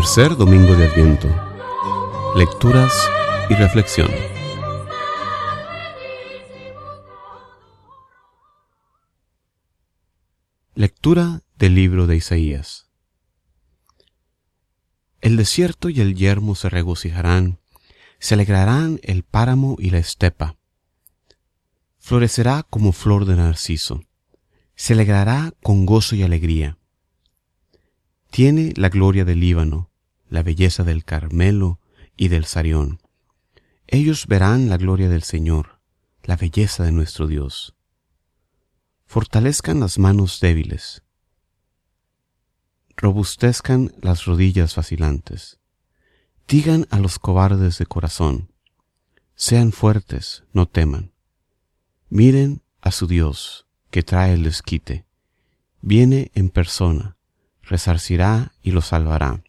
Tercer domingo de Adviento. Lecturas y reflexión. Lectura del libro de Isaías. El desierto y el yermo se regocijarán, se alegrarán el páramo y la estepa. Florecerá como flor de narciso, se alegrará con gozo y alegría tiene la gloria del Líbano, la belleza del Carmelo y del Sarión. Ellos verán la gloria del Señor, la belleza de nuestro Dios. Fortalezcan las manos débiles, robustezcan las rodillas vacilantes. Digan a los cobardes de corazón, sean fuertes, no teman. Miren a su Dios, que trae el desquite. Viene en persona, resarcirá y lo salvará.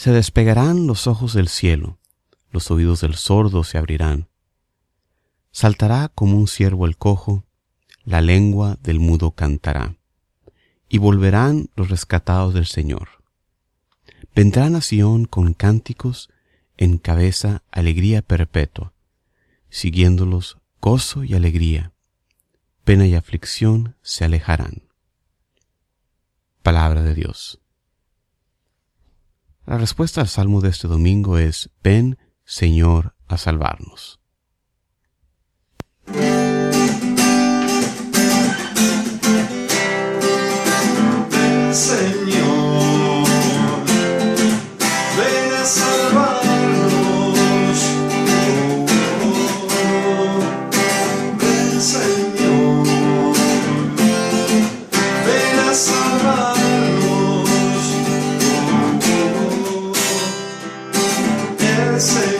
Se despegarán los ojos del cielo, los oídos del sordo se abrirán. Saltará como un ciervo el cojo, la lengua del mudo cantará, y volverán los rescatados del Señor. Vendrán a Sión con cánticos, en cabeza alegría perpetua, siguiéndolos gozo y alegría, pena y aflicción se alejarán. Palabra de Dios. La respuesta al salmo de este domingo es, ven, Señor, a salvarnos. say.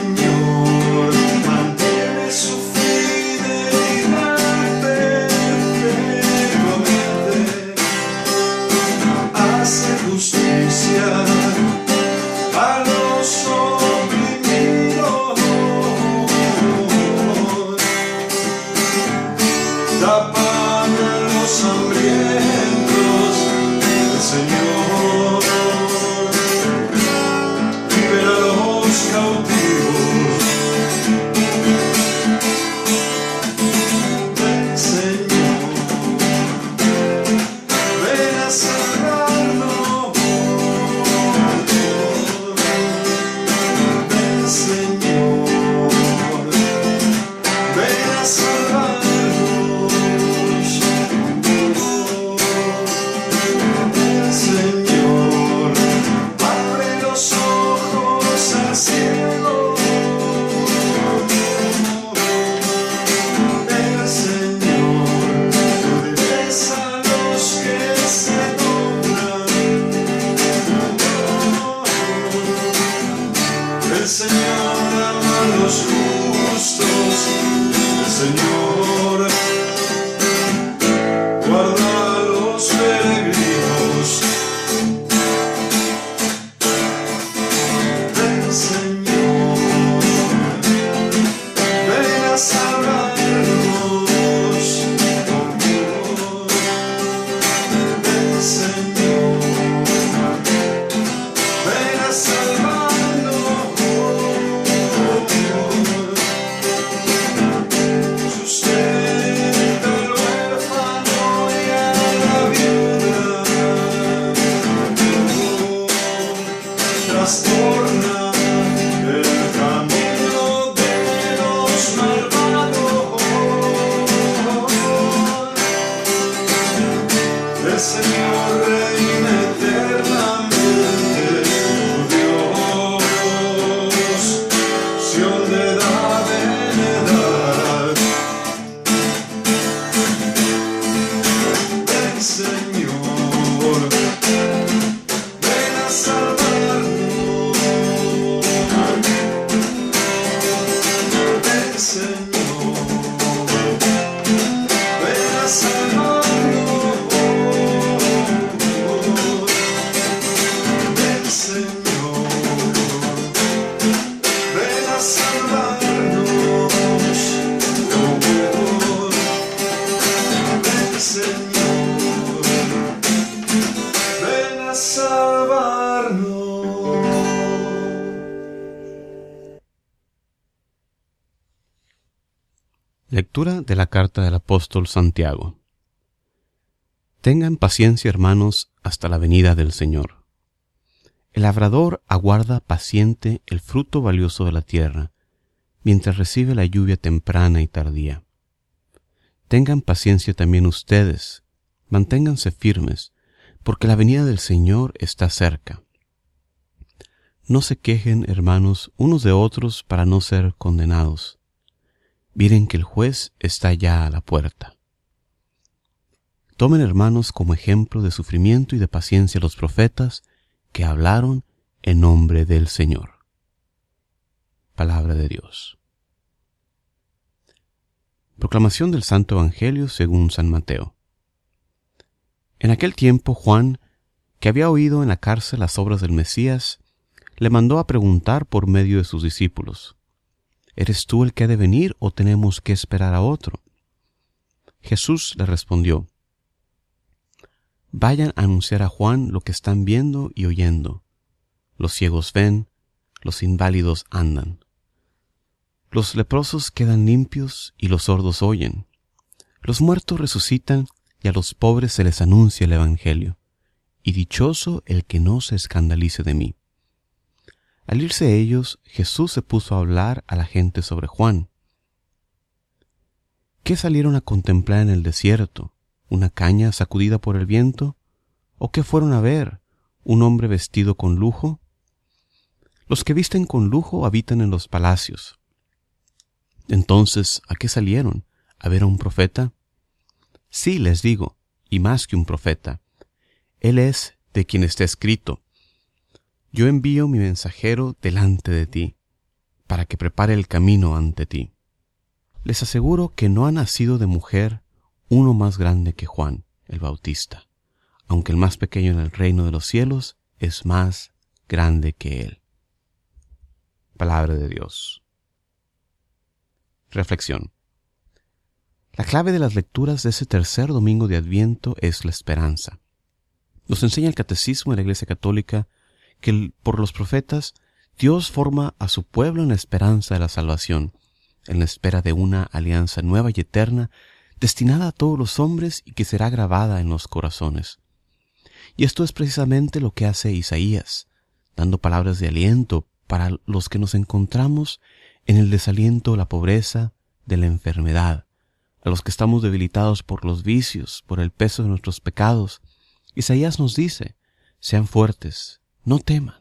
so Lectura de la carta del apóstol Santiago. Tengan paciencia, hermanos, hasta la venida del Señor. El labrador aguarda paciente el fruto valioso de la tierra, mientras recibe la lluvia temprana y tardía. Tengan paciencia también ustedes, manténganse firmes, porque la venida del Señor está cerca. No se quejen, hermanos, unos de otros para no ser condenados Miren que el juez está ya a la puerta. Tomen, hermanos, como ejemplo de sufrimiento y de paciencia los profetas que hablaron en nombre del Señor. Palabra de Dios. Proclamación del Santo Evangelio según San Mateo. En aquel tiempo Juan, que había oído en la cárcel las obras del Mesías, le mandó a preguntar por medio de sus discípulos, ¿Eres tú el que ha de venir o tenemos que esperar a otro? Jesús le respondió, Vayan a anunciar a Juan lo que están viendo y oyendo. Los ciegos ven, los inválidos andan. Los leprosos quedan limpios y los sordos oyen. Los muertos resucitan y a los pobres se les anuncia el Evangelio. Y dichoso el que no se escandalice de mí. Al irse ellos, Jesús se puso a hablar a la gente sobre Juan. ¿Qué salieron a contemplar en el desierto? ¿Una caña sacudida por el viento? ¿O qué fueron a ver? ¿Un hombre vestido con lujo? Los que visten con lujo habitan en los palacios. Entonces, ¿a qué salieron? ¿A ver a un profeta? Sí, les digo, y más que un profeta. Él es de quien está escrito yo envío mi mensajero delante de ti, para que prepare el camino ante ti. Les aseguro que no ha nacido de mujer uno más grande que Juan el Bautista, aunque el más pequeño en el reino de los cielos es más grande que él. Palabra de Dios. Reflexión. La clave de las lecturas de ese tercer domingo de Adviento es la esperanza. Nos enseña el Catecismo de la Iglesia Católica que por los profetas Dios forma a su pueblo en la esperanza de la salvación, en la espera de una alianza nueva y eterna, destinada a todos los hombres y que será grabada en los corazones. Y esto es precisamente lo que hace Isaías, dando palabras de aliento para los que nos encontramos en el desaliento, la pobreza, de la enfermedad, a los que estamos debilitados por los vicios, por el peso de nuestros pecados. Isaías nos dice, sean fuertes, no teman.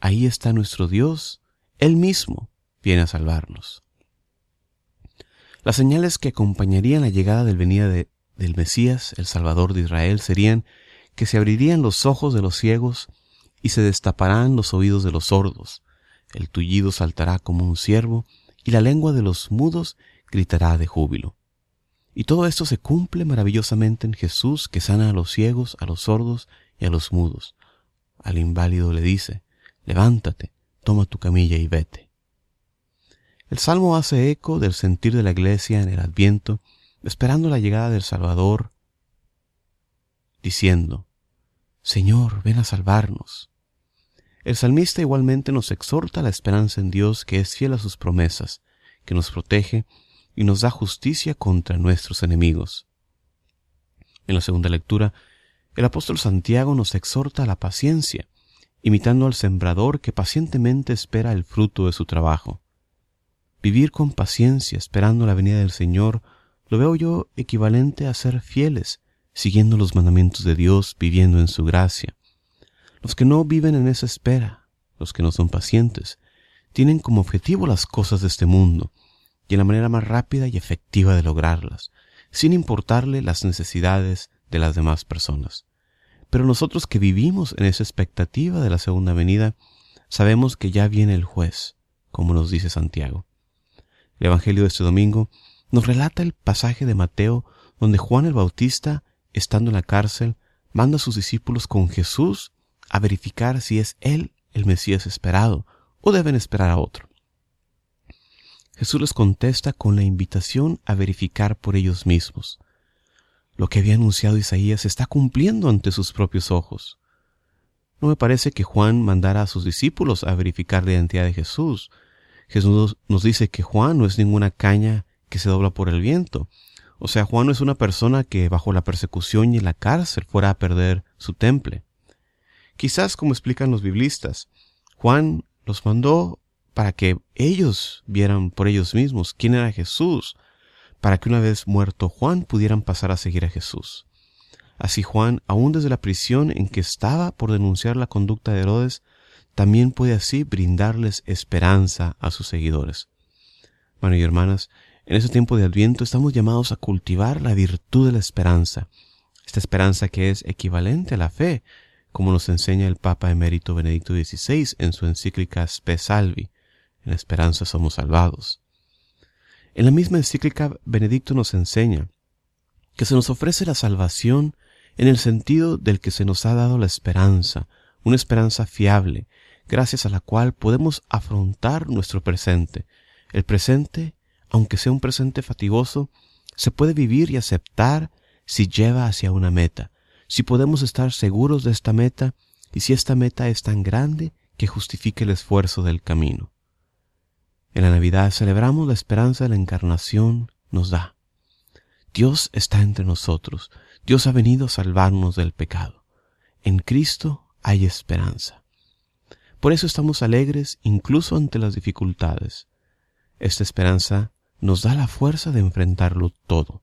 Ahí está nuestro Dios. Él mismo viene a salvarnos. Las señales que acompañarían la llegada del venida del Mesías, el Salvador de Israel, serían que se abrirían los ojos de los ciegos y se destaparán los oídos de los sordos. El tullido saltará como un ciervo y la lengua de los mudos gritará de júbilo. Y todo esto se cumple maravillosamente en Jesús que sana a los ciegos, a los sordos y a los mudos al inválido le dice, levántate, toma tu camilla y vete. El salmo hace eco del sentir de la iglesia en el adviento, esperando la llegada del Salvador, diciendo, Señor, ven a salvarnos. El salmista igualmente nos exhorta a la esperanza en Dios que es fiel a sus promesas, que nos protege y nos da justicia contra nuestros enemigos. En la segunda lectura el apóstol Santiago nos exhorta a la paciencia, imitando al sembrador que pacientemente espera el fruto de su trabajo. Vivir con paciencia esperando la venida del Señor lo veo yo equivalente a ser fieles, siguiendo los mandamientos de Dios, viviendo en su gracia. Los que no viven en esa espera, los que no son pacientes, tienen como objetivo las cosas de este mundo, y en la manera más rápida y efectiva de lograrlas, sin importarle las necesidades de las demás personas. Pero nosotros que vivimos en esa expectativa de la segunda venida, sabemos que ya viene el juez, como nos dice Santiago. El Evangelio de este domingo nos relata el pasaje de Mateo donde Juan el Bautista, estando en la cárcel, manda a sus discípulos con Jesús a verificar si es él el Mesías esperado o deben esperar a otro. Jesús les contesta con la invitación a verificar por ellos mismos. Lo que había anunciado Isaías se está cumpliendo ante sus propios ojos. No me parece que Juan mandara a sus discípulos a verificar la identidad de Jesús. Jesús nos dice que Juan no es ninguna caña que se dobla por el viento. O sea, Juan no es una persona que bajo la persecución y la cárcel fuera a perder su temple. Quizás, como explican los biblistas, Juan los mandó para que ellos vieran por ellos mismos quién era Jesús, para que una vez muerto Juan pudieran pasar a seguir a Jesús. Así Juan, aun desde la prisión en que estaba por denunciar la conducta de Herodes, también puede así brindarles esperanza a sus seguidores. Bueno y hermanas, en ese tiempo de Adviento estamos llamados a cultivar la virtud de la esperanza, esta esperanza que es equivalente a la fe, como nos enseña el Papa emérito Benedicto XVI en su encíclica Spe Salvi, en esperanza somos salvados. En la misma encíclica Benedicto nos enseña que se nos ofrece la salvación en el sentido del que se nos ha dado la esperanza, una esperanza fiable, gracias a la cual podemos afrontar nuestro presente. El presente, aunque sea un presente fatigoso, se puede vivir y aceptar si lleva hacia una meta, si podemos estar seguros de esta meta y si esta meta es tan grande que justifique el esfuerzo del camino. En la Navidad celebramos la esperanza de la encarnación nos da. Dios está entre nosotros, Dios ha venido a salvarnos del pecado. En Cristo hay esperanza. Por eso estamos alegres incluso ante las dificultades. Esta esperanza nos da la fuerza de enfrentarlo todo.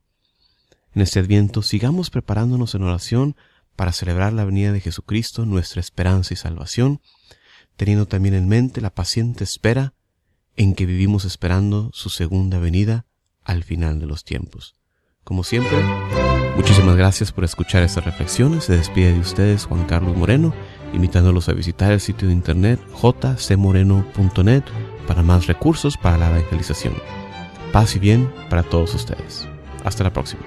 En este adviento sigamos preparándonos en oración para celebrar la venida de Jesucristo, nuestra esperanza y salvación, teniendo también en mente la paciente espera en que vivimos esperando su segunda venida al final de los tiempos. Como siempre, muchísimas gracias por escuchar estas reflexiones. Se despide de ustedes Juan Carlos Moreno, invitándolos a visitar el sitio de internet jcmoreno.net para más recursos para la evangelización. Paz y bien para todos ustedes. Hasta la próxima.